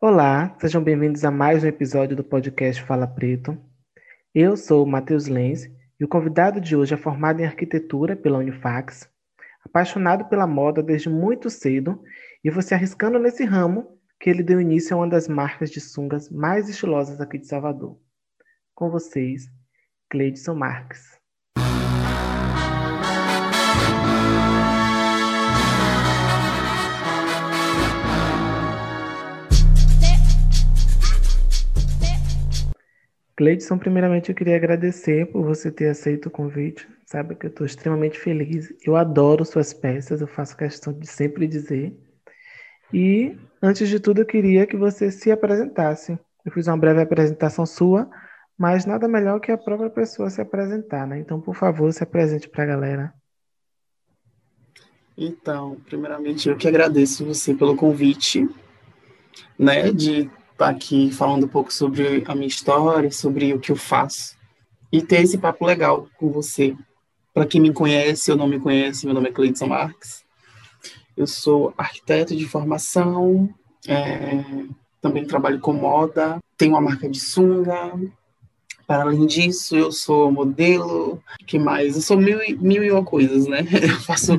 Olá, sejam bem-vindos a mais um episódio do podcast Fala Preto. Eu sou o Matheus Lenz e o convidado de hoje é formado em arquitetura pela Unifax, apaixonado pela moda desde muito cedo e você arriscando nesse ramo que ele deu início a uma das marcas de sungas mais estilosas aqui de Salvador. Com vocês, Cleidson Marques. Cleidson, primeiramente eu queria agradecer por você ter aceito o convite. Sabe que eu estou extremamente feliz. Eu adoro suas peças, eu faço questão de sempre dizer. E, antes de tudo, eu queria que você se apresentasse. Eu fiz uma breve apresentação sua, mas nada melhor que a própria pessoa se apresentar, né? Então, por favor, se apresente para a galera. Então, primeiramente, eu que agradeço você pelo convite, né, de estar aqui falando um pouco sobre a minha história, sobre o que eu faço e ter esse papo legal com você. Para quem me conhece ou não me conhece, meu nome é Cleidson Marques. Eu sou arquiteto de formação, é, também trabalho com moda, tenho uma marca de sunga. Para além disso, eu sou modelo, que mais? Eu sou mil, mil e uma coisas, né? Eu faço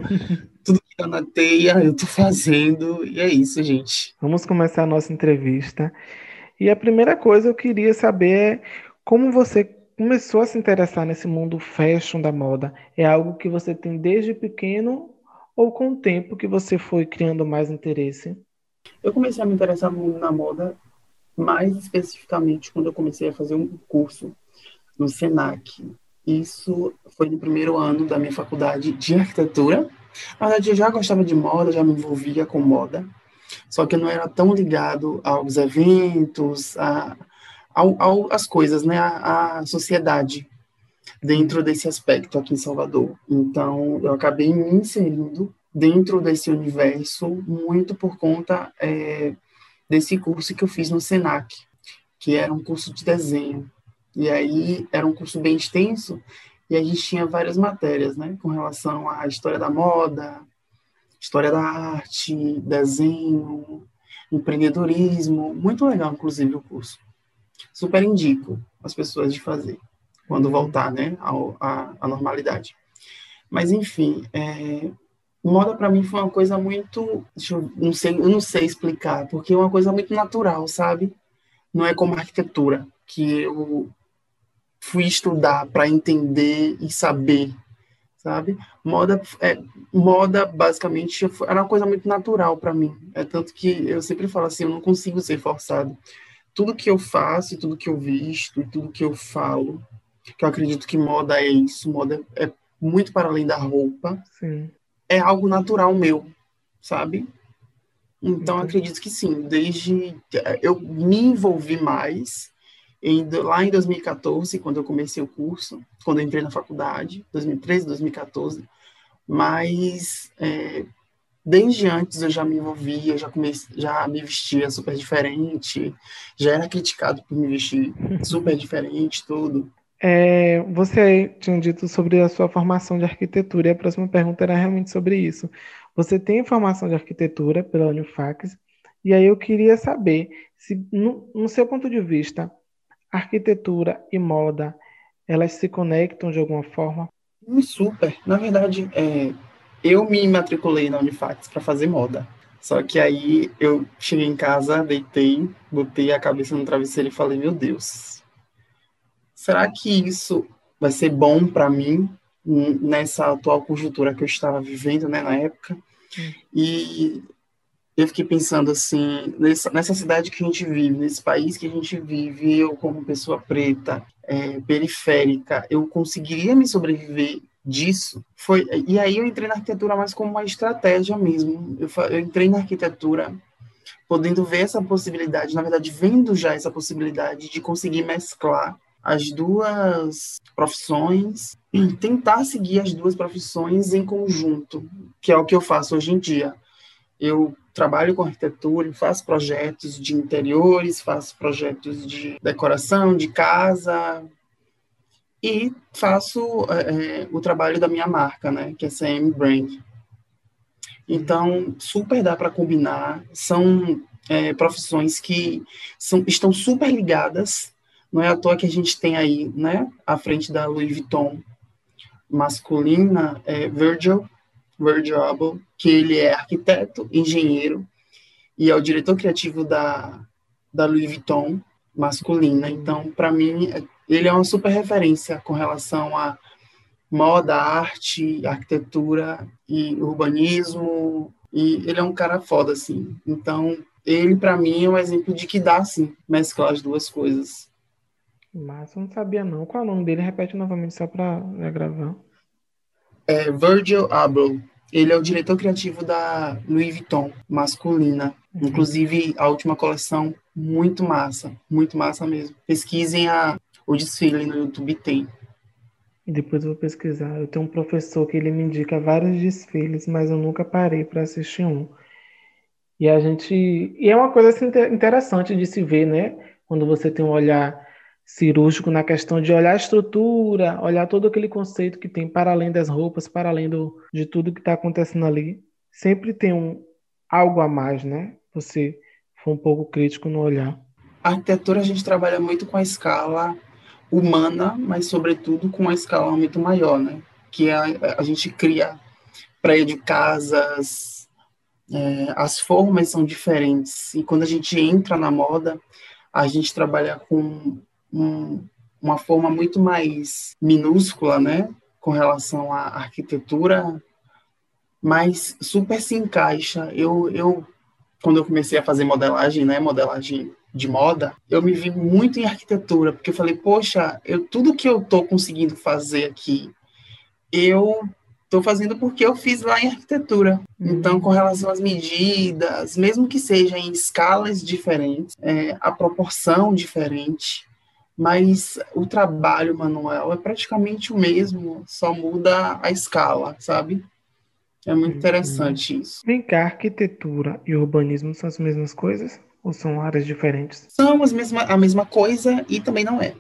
que tá na teia, eu tô fazendo, e é isso, gente. Vamos começar a nossa entrevista. E a primeira coisa eu queria saber é como você começou a se interessar nesse mundo fashion da moda. É algo que você tem desde pequeno ou com o tempo que você foi criando mais interesse? Eu comecei a me interessar no mundo da moda mais especificamente quando eu comecei a fazer um curso no Senac. Isso foi no primeiro ano da minha faculdade de arquitetura na verdade, eu já gostava de moda, já me envolvia com moda, só que eu não era tão ligado aos eventos, a, ao, ao, às coisas, né, a, a sociedade dentro desse aspecto aqui em Salvador. Então, eu acabei me inserindo dentro desse universo muito por conta é, desse curso que eu fiz no Senac, que era um curso de desenho. E aí era um curso bem extenso e a gente tinha várias matérias, né, com relação à história da moda, história da arte, desenho, empreendedorismo, muito legal, inclusive, o curso. Super indico as pessoas de fazer, quando voltar, né, à, normalidade. Mas, enfim, é, moda para mim foi uma coisa muito, eu, não sei, eu não sei explicar, porque é uma coisa muito natural, sabe? Não é como arquitetura, que eu fui estudar para entender e saber, sabe? Moda, é, moda basicamente era uma coisa muito natural para mim. É tanto que eu sempre falo assim, eu não consigo ser forçado. Tudo que eu faço, tudo que eu visto, tudo que eu falo, que eu acredito que moda é isso, moda é muito para além da roupa, sim. é algo natural meu, sabe? Então, acredito que sim, desde eu me envolvi mais em, lá em 2014, quando eu comecei o curso, quando eu entrei na faculdade, 2013, 2014, mas é, desde antes eu já me envolvia, já, comecei, já me vestia super diferente, já era criticado por me vestir super diferente, tudo. É, você tinha dito sobre a sua formação de arquitetura, e a próxima pergunta era realmente sobre isso. Você tem formação de arquitetura pela Unifax, e aí eu queria saber se, no, no seu ponto de vista, arquitetura e moda, elas se conectam de alguma forma? Super. Na verdade, é, eu me matriculei na Unifax para fazer moda. Só que aí eu cheguei em casa, deitei, botei a cabeça no travesseiro e falei: Meu Deus, será que isso vai ser bom para mim nessa atual conjuntura que eu estava vivendo né, na época? Hum. E eu fiquei pensando assim, nessa, nessa, cidade que a gente vive, nesse país que a gente vive, eu como pessoa preta, é, periférica, eu conseguiria me sobreviver disso? Foi E aí eu entrei na arquitetura mais como uma estratégia mesmo. Eu, eu entrei na arquitetura podendo ver essa possibilidade, na verdade, vendo já essa possibilidade de conseguir mesclar as duas profissões e tentar seguir as duas profissões em conjunto, que é o que eu faço hoje em dia. Eu trabalho com arquitetura, faço projetos de interiores, faço projetos de decoração de casa e faço é, é o trabalho da minha marca, né, que é CM Brand. Então, super dá para combinar. São é, profissões que são, estão super ligadas. Não é à toa que a gente tem aí, né, à frente da Louis Vuitton masculina, é Virgil, Virgil Abloh, que ele é arquiteto, engenheiro e é o diretor criativo da, da Louis Vuitton masculina. Então, para mim, ele é uma super referência com relação a moda, arte, arquitetura e urbanismo. E ele é um cara foda, assim. Então, ele, para mim, é um exemplo de que dá, sim, mesclar as duas coisas. Massa, eu não sabia não. Qual é o nome dele? Repete novamente só para gravar. É Virgil Abloh. Ele é o diretor criativo da Louis Vuitton, masculina. Inclusive, a última coleção, muito massa. Muito massa mesmo. Pesquisem a, o desfile no YouTube, tem. Depois eu vou pesquisar. Eu tenho um professor que ele me indica vários desfiles, mas eu nunca parei para assistir um. E a gente. E é uma coisa assim, interessante de se ver, né? Quando você tem um olhar cirúrgico na questão de olhar a estrutura, olhar todo aquele conceito que tem para além das roupas, para além do, de tudo que está acontecendo ali. Sempre tem um algo a mais, né? Você for um pouco crítico no olhar. A arquitetura a gente trabalha muito com a escala humana, mas sobretudo com uma escala muito maior, né? Que a, a gente cria prédio, casas, é, as formas são diferentes. E quando a gente entra na moda, a gente trabalha com um, uma forma muito mais minúscula, né? Com relação à arquitetura, mas super se encaixa. Eu, eu quando eu comecei a fazer modelagem, né? Modelagem de moda, eu me vi muito em arquitetura, porque eu falei, poxa, eu, tudo que eu estou conseguindo fazer aqui, eu estou fazendo porque eu fiz lá em arquitetura. Uhum. Então, com relação às medidas, mesmo que seja em escalas diferentes, é, a proporção diferente, mas o trabalho manual é praticamente o mesmo, só muda a escala, sabe? É muito uhum. interessante isso. Vem cá, arquitetura e urbanismo são as mesmas coisas? Ou são áreas diferentes? São as mesma, a mesma coisa e também não é.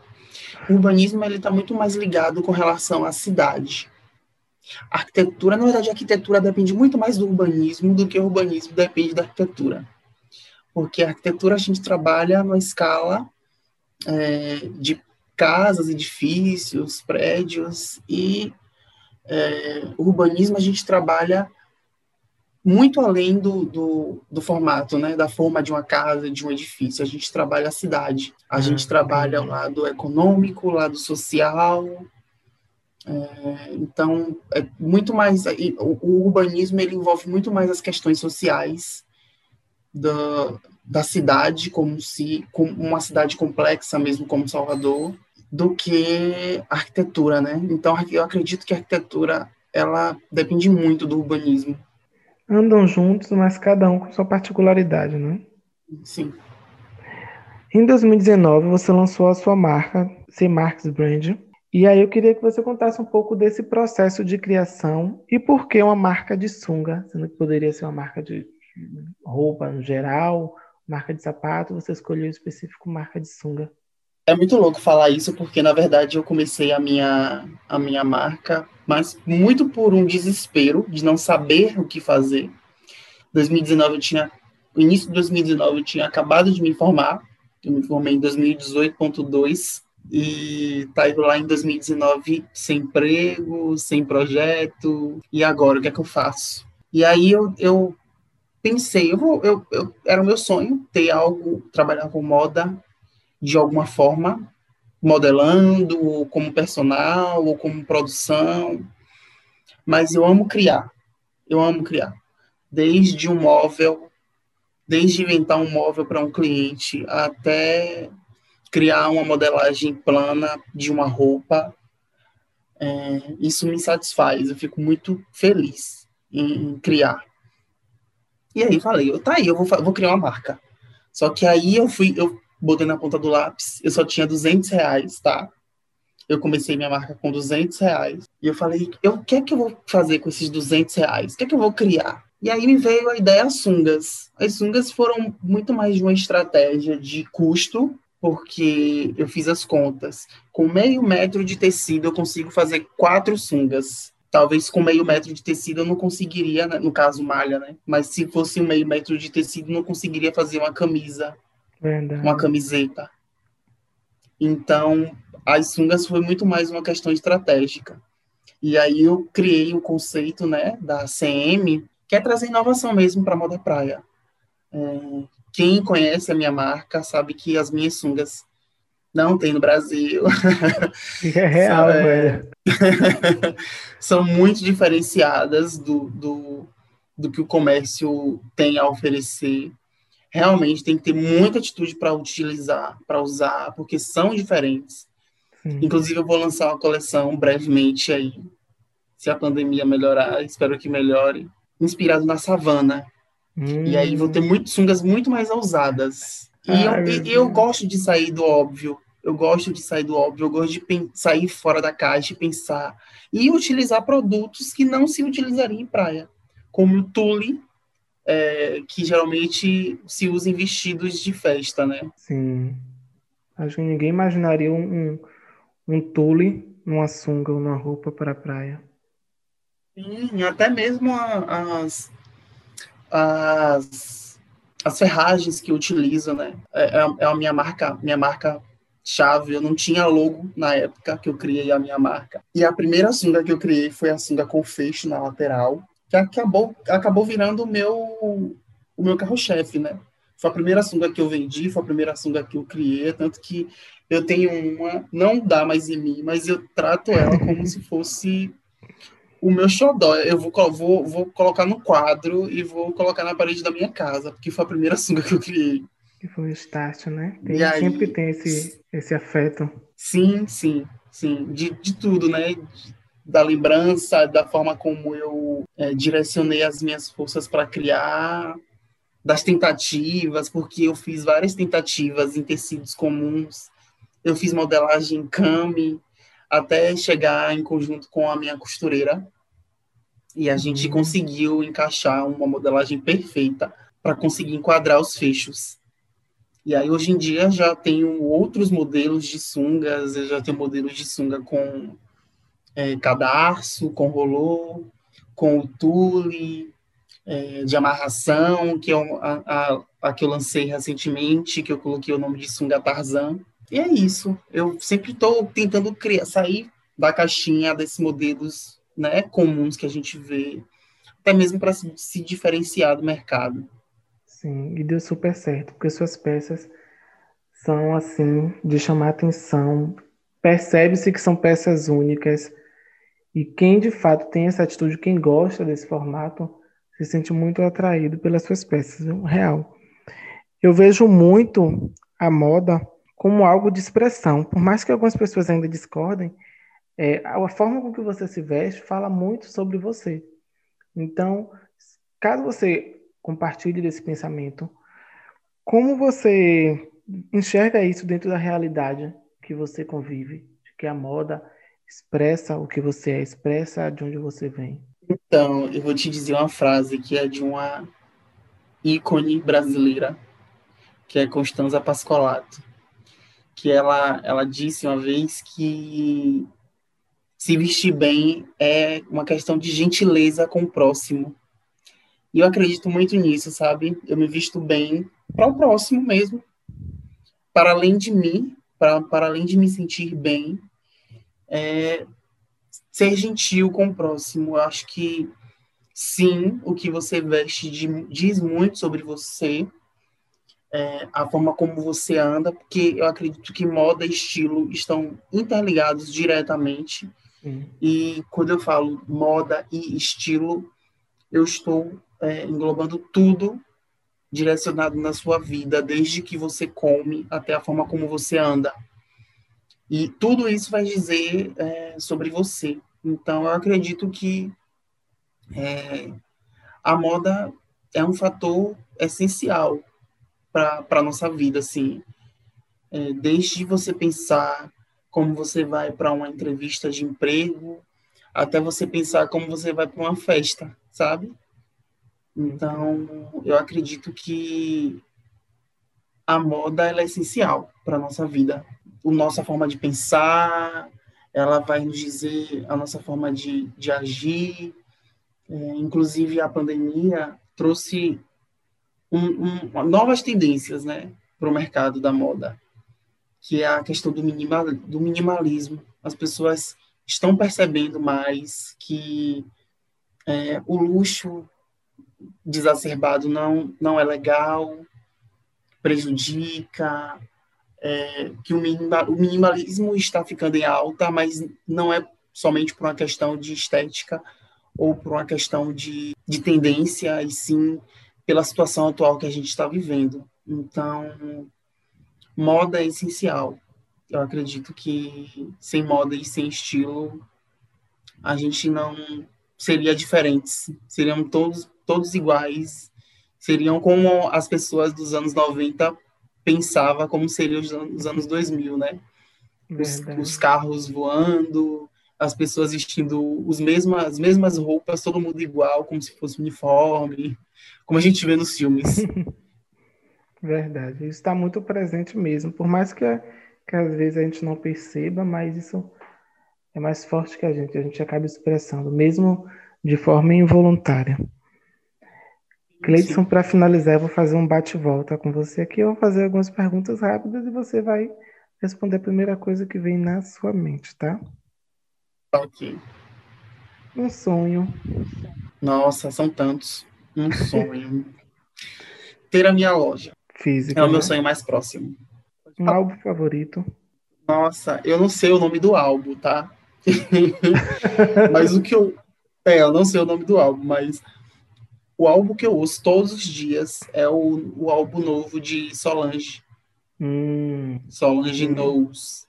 O urbanismo está muito mais ligado com relação à cidade. A arquitetura, na verdade, a arquitetura depende muito mais do urbanismo do que o urbanismo depende da arquitetura. Porque a arquitetura a gente trabalha numa escala é, de casas, edifícios, prédios, e é, urbanismo a gente trabalha muito além do, do, do, formato, né, da forma de uma casa, de um edifício. A gente trabalha a cidade, a gente ah, trabalha o lado econômico, o lado social. É, então, é muito mais. O, o, urbanismo ele envolve muito mais as questões sociais da, da cidade, como se como uma cidade complexa, mesmo como Salvador, do que a arquitetura, né? Então, eu acredito que a arquitetura ela depende muito do urbanismo andam juntos, mas cada um com sua particularidade, né? Sim. Em 2019, você lançou a sua marca, C Marks Brand. E aí eu queria que você contasse um pouco desse processo de criação e por que uma marca de sunga, sendo que poderia ser uma marca de roupa no geral, marca de sapato, você escolheu específico marca de sunga. É muito louco falar isso, porque na verdade eu comecei a minha, a minha marca, mas muito por um desespero de não saber o que fazer. 2019 eu tinha, no início de 2019 eu tinha acabado de me formar, eu me formei em 2018.2 e tá indo lá em 2019 sem emprego, sem projeto, e agora o que é que eu faço? E aí eu, eu pensei, eu vou, eu, eu, era o meu sonho ter algo, trabalhar com moda de alguma forma, modelando, como personal, ou como produção. Mas eu amo criar. Eu amo criar. Desde um móvel, desde inventar um móvel para um cliente, até criar uma modelagem plana de uma roupa. É, isso me satisfaz. Eu fico muito feliz em, em criar. E aí falei, tá aí, eu vou, vou criar uma marca. Só que aí eu fui, eu botei na ponta do lápis, eu só tinha 200 reais, tá? Eu comecei minha marca com 200 reais. E eu falei, eu, o que é que eu vou fazer com esses 200 reais? O que é que eu vou criar? E aí me veio a ideia sungas. As sungas foram muito mais de uma estratégia de custo, porque eu fiz as contas. Com meio metro de tecido, eu consigo fazer quatro sungas talvez com meio metro de tecido eu não conseguiria, né? no caso malha, né? Mas se fosse um meio metro de tecido, não conseguiria fazer uma camisa, Verdade. uma camiseta. Então, as sungas foi muito mais uma questão estratégica. E aí eu criei o conceito, né, da CM, que é trazer inovação mesmo para a moda praia. É, quem conhece a minha marca sabe que as minhas sungas não tem no Brasil. É real, é, velho. são muito diferenciadas do, do, do que o comércio tem a oferecer. Realmente tem que ter muita atitude para utilizar, para usar, porque são diferentes. Sim. Inclusive, eu vou lançar uma coleção brevemente aí, se a pandemia melhorar, espero que melhore, inspirado na savana. Hum. E aí vou ter hum. muito, sungas muito mais ousadas. E Ai, eu, e, eu gosto de sair do óbvio. Eu gosto de sair do óbvio, eu gosto de sair fora da caixa e pensar. E utilizar produtos que não se utilizariam em praia, como o tule, é, que geralmente se usa em vestidos de festa, né? Sim. Acho que ninguém imaginaria um, um, um tule numa sunga ou numa roupa para a praia. Sim, até mesmo as, as, as ferragens que utilizo, né? É, é, é a minha marca, minha marca chave. Eu não tinha logo na época que eu criei a minha marca. E a primeira sunga que eu criei foi a sunga com fecho na lateral, que acabou, acabou virando o meu, o meu carro-chefe, né? Foi a primeira sunga que eu vendi, foi a primeira sunga que eu criei, tanto que eu tenho uma, não dá mais em mim, mas eu trato ela como se fosse o meu xodó. Eu vou, vou, vou colocar no quadro e vou colocar na parede da minha casa, porque foi a primeira sunga que eu criei. Que foi o start, né? Tem, aí, sempre tem esse, esse afeto. Sim, sim, sim. De, de tudo, né? Da lembrança, da forma como eu é, direcionei as minhas forças para criar, das tentativas, porque eu fiz várias tentativas em tecidos comuns. Eu fiz modelagem em cami, até chegar em conjunto com a minha costureira. E a gente uhum. conseguiu encaixar uma modelagem perfeita para conseguir enquadrar os fechos. E aí, hoje em dia, já tenho outros modelos de sungas, eu já tenho modelos de sunga com é, cadarço, com rolô, com o tule, é, de amarração, que é a, a, a, que eu lancei recentemente, que eu coloquei o nome de sunga Tarzan. E é isso. Eu sempre estou tentando criar, sair da caixinha desses modelos né, comuns que a gente vê, até mesmo para se, se diferenciar do mercado. Sim, e deu super certo, porque suas peças são assim de chamar atenção. Percebe-se que são peças únicas. E quem de fato tem essa atitude, quem gosta desse formato, se sente muito atraído pelas suas peças, real. Eu vejo muito a moda como algo de expressão. Por mais que algumas pessoas ainda discordem, é, a forma com que você se veste fala muito sobre você. Então, caso você compartilhe desse pensamento. Como você enxerga isso dentro da realidade que você convive? Que a moda expressa o que você é, expressa de onde você vem. Então, eu vou te dizer uma frase que é de uma ícone brasileira, que é Constanza Pascolato, que ela, ela disse uma vez que se vestir bem é uma questão de gentileza com o próximo. E eu acredito muito nisso, sabe? Eu me visto bem para o próximo mesmo, para além de mim, para, para além de me sentir bem, é, ser gentil com o próximo. Eu acho que sim, o que você veste diz muito sobre você, é, a forma como você anda, porque eu acredito que moda e estilo estão interligados diretamente. Sim. E quando eu falo moda e estilo, eu estou é, englobando tudo direcionado na sua vida, desde que você come até a forma como você anda. E tudo isso vai dizer é, sobre você. Então, eu acredito que é, a moda é um fator essencial para a nossa vida, assim. É, desde você pensar como você vai para uma entrevista de emprego, até você pensar como você vai para uma festa, sabe? Então, eu acredito que a moda ela é essencial para a nossa vida. A nossa forma de pensar, ela vai nos dizer a nossa forma de, de agir. É, inclusive, a pandemia trouxe um, um, novas tendências né, para o mercado da moda, que é a questão do, minimal, do minimalismo. As pessoas estão percebendo mais que é, o luxo desacerbado não, não é legal, prejudica, é, que o, o minimalismo está ficando em alta, mas não é somente por uma questão de estética ou por uma questão de, de tendência, e sim pela situação atual que a gente está vivendo. Então, moda é essencial. Eu acredito que sem moda e sem estilo, a gente não seria diferentes. Seriam todos, todos iguais. Seriam como as pessoas dos anos 90 pensava como seria os, os anos 2000, né? Os, os, carros voando, as pessoas vestindo os mesmas, as mesmas roupas, todo mundo igual, como se fosse uniforme, como a gente vê nos filmes. Verdade, isso está muito presente mesmo, por mais que, que às vezes a gente não perceba, mas isso é mais forte que a gente, a gente acaba expressando, mesmo de forma involuntária. Cleidson, para finalizar, eu vou fazer um bate-volta com você aqui. Eu vou fazer algumas perguntas rápidas e você vai responder a primeira coisa que vem na sua mente, tá? Ok. Um sonho. Nossa, são tantos. Um sonho. Ter a minha loja. Física. É o meu né? sonho mais próximo. Um álbum favorito. Nossa, eu não sei o nome do álbum, tá? mas o que eu. É, eu não sei o nome do álbum, mas o álbum que eu ouço todos os dias é o, o álbum novo de Solange. Hum. Solange hum. Knows.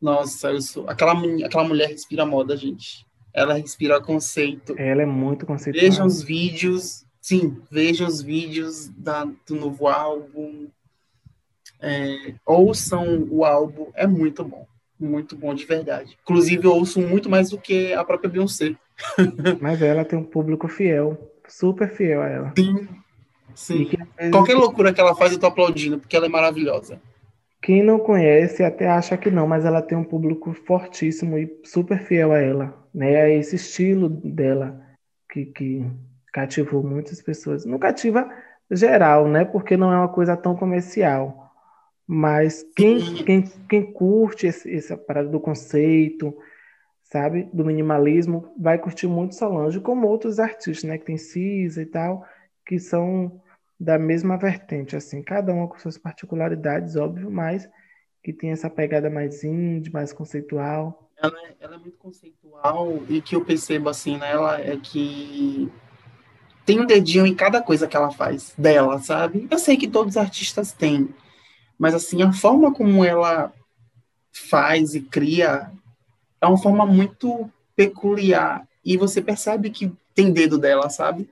Nossa, eu sou... aquela, aquela mulher respira moda, gente. Ela respira conceito. Ela é muito conceitual. Vejam os vídeos. Sim, vejam os vídeos da, do novo álbum. É, ouçam o álbum. É muito bom. Muito bom, de verdade. Inclusive, eu ouço muito mais do que a própria Beyoncé. Mas ela tem um público fiel super fiel a ela. Sim. Sim. Que, Qualquer loucura que ela faz, eu tô aplaudindo, porque ela é maravilhosa. Quem não conhece até acha que não, mas ela tem um público fortíssimo e super fiel a ela. Né? É esse estilo dela que, que cativou muitas pessoas. Não cativa geral, né? Porque não é uma coisa tão comercial. Mas quem, quem, quem curte esse, essa parada do conceito, sabe, do minimalismo, vai curtir muito Solange, como outros artistas, né, que tem Cisa e tal, que são da mesma vertente, assim, cada uma com suas particularidades, óbvio, mas que tem essa pegada mais indie, mais conceitual. Ela é, ela é muito conceitual e que eu percebo, assim, nela é que tem um dedinho em cada coisa que ela faz dela, sabe? Eu sei que todos os artistas têm, mas, assim, a forma como ela faz e cria é uma forma muito peculiar. E você percebe que tem dedo dela, sabe?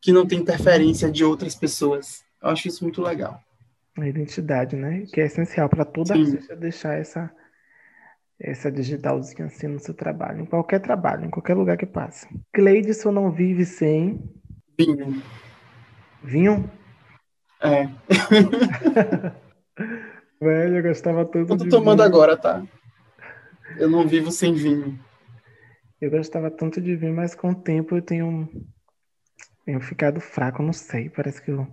Que não tem interferência de outras pessoas. Eu acho isso muito legal. A identidade, né? Que é essencial para toda Sim. artista deixar essa, essa digitalzinha assim no seu trabalho, em qualquer trabalho, em qualquer lugar que passe. Cleidson não vive sem. Vinho. Vinho? É. Velho, eu gostava tanto. Eu tô tomando vinho. agora, tá? Eu não vivo sem vinho. Eu gostava tanto de vinho, mas com o tempo eu tenho, tenho ficado fraco, não sei. Parece que eu,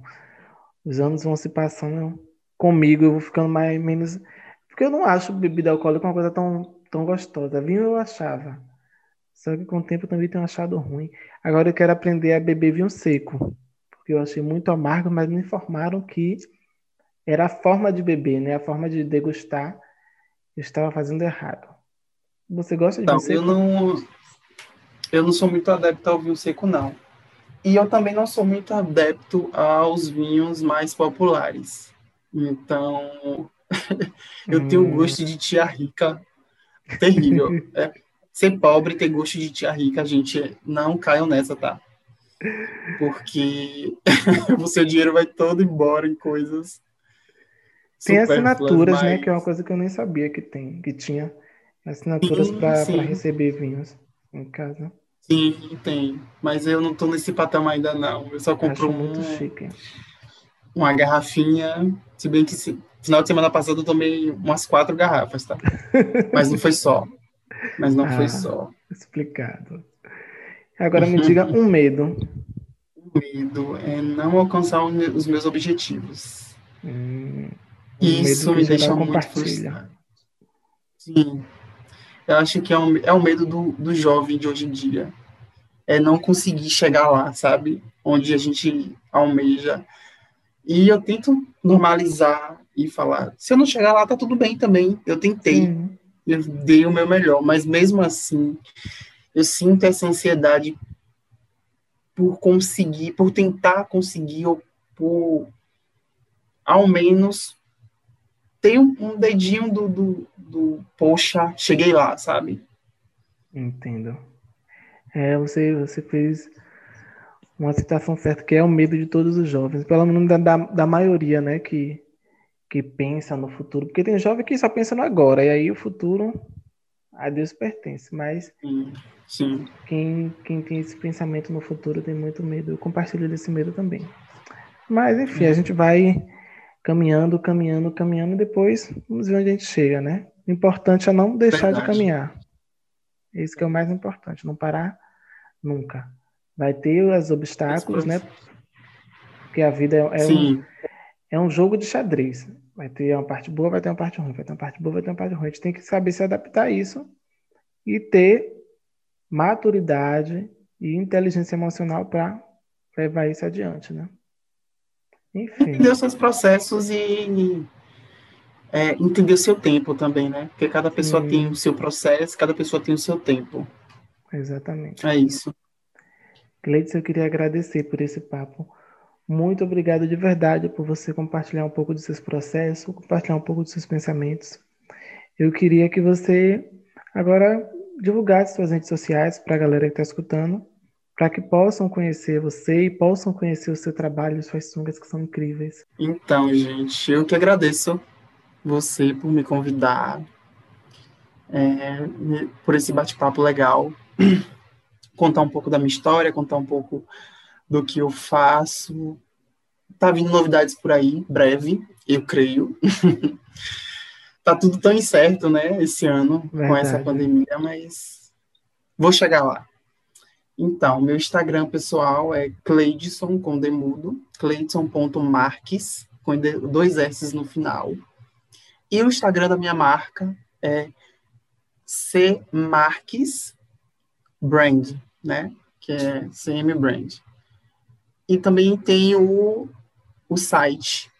os anos vão se passando comigo, eu vou ficando mais menos. Porque eu não acho bebida alcoólica uma coisa tão, tão gostosa. Vinho eu achava. Só que com o tempo eu também tenho achado ruim. Agora eu quero aprender a beber vinho seco. Porque eu achei muito amargo, mas me informaram que era a forma de beber, né? A forma de degustar. Eu estava fazendo errado. Você gosta de não, vinho seco? Eu não, eu não sou muito adepto ao vinho seco, não. E eu também não sou muito adepto aos vinhos mais populares. Então, eu hum. tenho gosto de tia rica terrível. é, ser pobre e ter gosto de tia rica, gente, não caiam nessa, tá? Porque o seu dinheiro vai todo embora em coisas. Tem assinaturas, mas... né? Que é uma coisa que eu nem sabia que tem, que tinha Assinaturas para receber vinhos em casa. Sim, tem. Mas eu não estou nesse patamar ainda, não. Eu só compro um, muito chique. uma garrafinha. Se bem que se, final de semana passada eu tomei umas quatro garrafas, tá? Mas não foi só. Mas não ah, foi só. Explicado. Agora me diga um medo. O medo é não alcançar os meus objetivos. Hum, Isso me deixa muito frustrado. Sim. Eu acho que é, um, é o medo do, do jovem de hoje em dia. É não conseguir chegar lá, sabe? Onde a gente almeja. E eu tento normalizar e falar: se eu não chegar lá, tá tudo bem também. Eu tentei. Uhum eu dei o meu melhor, mas mesmo assim, eu sinto essa ansiedade por conseguir, por tentar conseguir, ou por ao menos ter um, um dedinho do, do, do, poxa, cheguei lá, sabe? Entendo. É, você, você fez uma citação certa, que é o medo de todos os jovens, pelo menos da, da, da maioria, né, que que pensa no futuro, porque tem jovem que só pensa no agora, e aí o futuro a Deus pertence, mas sim, sim. Quem, quem tem esse pensamento no futuro tem muito medo, eu compartilho desse medo também. Mas, enfim, a gente vai caminhando, caminhando, caminhando, e depois vamos ver onde a gente chega, né? O importante é não deixar Verdade. de caminhar. Esse que é o mais importante, não parar nunca. Vai ter os obstáculos, né? Porque a vida é, é um, é um jogo de xadrez. Vai ter uma parte boa, vai ter uma parte ruim, vai ter uma parte boa, vai ter uma parte ruim. A gente tem que saber se adaptar a isso e ter maturidade e inteligência emocional para levar isso adiante, né? Enfim. Entender os seus processos e é, entender o seu tempo também, né? Porque cada pessoa Sim. tem o seu processo, cada pessoa tem o seu tempo. Exatamente. É isso. Gleides, eu queria agradecer por esse papo. Muito obrigado de verdade por você compartilhar um pouco dos seus processos, compartilhar um pouco dos seus pensamentos. Eu queria que você agora divulgasse suas redes sociais para a galera que está escutando, para que possam conhecer você e possam conhecer o seu trabalho e suas sungas que são incríveis. Então, gente, eu que agradeço você por me convidar, é, por esse bate-papo legal, contar um pouco da minha história, contar um pouco do que eu faço. Tá vindo novidades por aí, breve, eu creio. tá tudo tão incerto, né, esse ano, Verdade. com essa pandemia, mas vou chegar lá. Então, meu Instagram pessoal é Cleidson, com demudo, cleidson.marques, com dois S no final. E o Instagram da minha marca é C Marques Brand, né? Que é CM Brand. E também tem o, o site.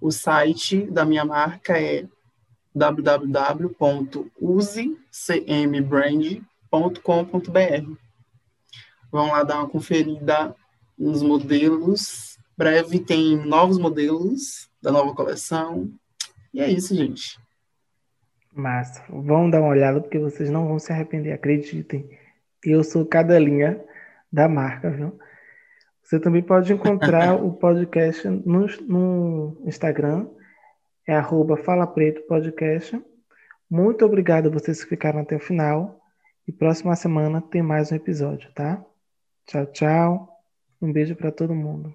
O site da minha marca é www.usecmbrand.com.br. Vão lá dar uma conferida nos modelos. Breve tem novos modelos da nova coleção. E é isso, gente. Massa. Vão dar uma olhada porque vocês não vão se arrepender, acreditem. Eu sou cada linha da marca, viu? Você também pode encontrar o podcast no, no Instagram, é arroba Fala Preto Podcast. Muito obrigado a vocês que ficaram até o final. E próxima semana tem mais um episódio, tá? Tchau, tchau. Um beijo para todo mundo.